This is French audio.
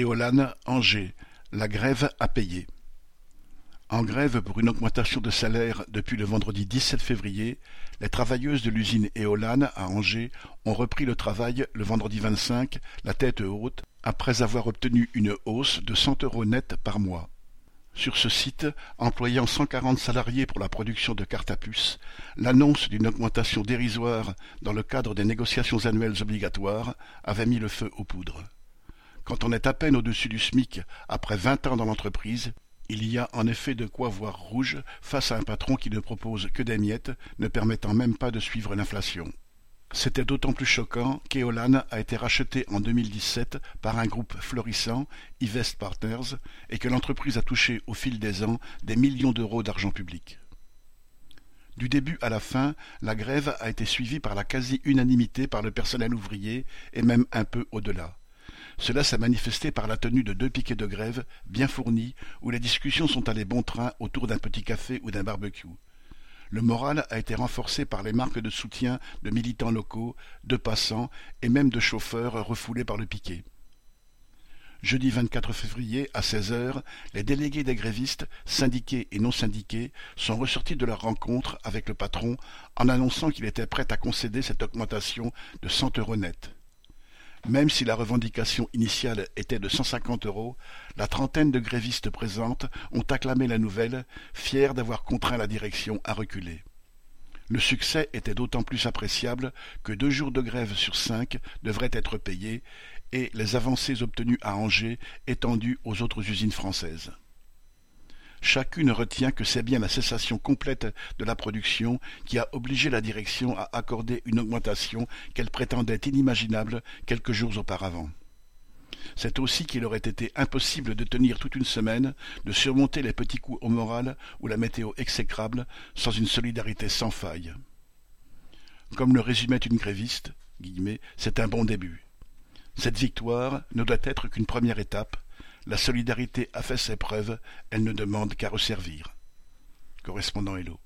Éolane, Angers, la grève a payé. En grève pour une augmentation de salaire depuis le vendredi 17 février, les travailleuses de l'usine Éolane à Angers ont repris le travail le vendredi 25, la tête haute, après avoir obtenu une hausse de 100 euros net par mois. Sur ce site, employant 140 salariés pour la production de cartes à puce, l'annonce d'une augmentation dérisoire dans le cadre des négociations annuelles obligatoires avait mis le feu aux poudres. Quand on est à peine au-dessus du SMIC après vingt ans dans l'entreprise, il y a en effet de quoi voir rouge face à un patron qui ne propose que des miettes, ne permettant même pas de suivre l'inflation. C'était d'autant plus choquant qu'Eolan a été racheté en 2017 par un groupe florissant, Ivest Partners, et que l'entreprise a touché au fil des ans des millions d'euros d'argent public. Du début à la fin, la grève a été suivie par la quasi-unanimité par le personnel ouvrier et même un peu au-delà. Cela s'est manifesté par la tenue de deux piquets de grève bien fournis où les discussions sont allées bon train autour d'un petit café ou d'un barbecue. Le moral a été renforcé par les marques de soutien de militants locaux, de passants et même de chauffeurs refoulés par le piquet. Jeudi 24 février, à 16 heures, les délégués des grévistes, syndiqués et non syndiqués, sont ressortis de leur rencontre avec le patron en annonçant qu'il était prêt à concéder cette augmentation de cent euros net. Même si la revendication initiale était de cent cinquante euros, la trentaine de grévistes présentes ont acclamé la nouvelle, fiers d'avoir contraint la direction à reculer. Le succès était d'autant plus appréciable que deux jours de grève sur cinq devraient être payés et les avancées obtenues à Angers étendues aux autres usines françaises. Chacune retient que c'est bien la cessation complète de la production qui a obligé la direction à accorder une augmentation qu'elle prétendait inimaginable quelques jours auparavant. C'est aussi qu'il aurait été impossible de tenir toute une semaine, de surmonter les petits coups au moral ou la météo exécrable sans une solidarité sans faille. Comme le résumait une gréviste, c'est un bon début. Cette victoire ne doit être qu'une première étape, la solidarité a fait ses preuves, elle ne demande qu'à resservir. Correspondant Hello.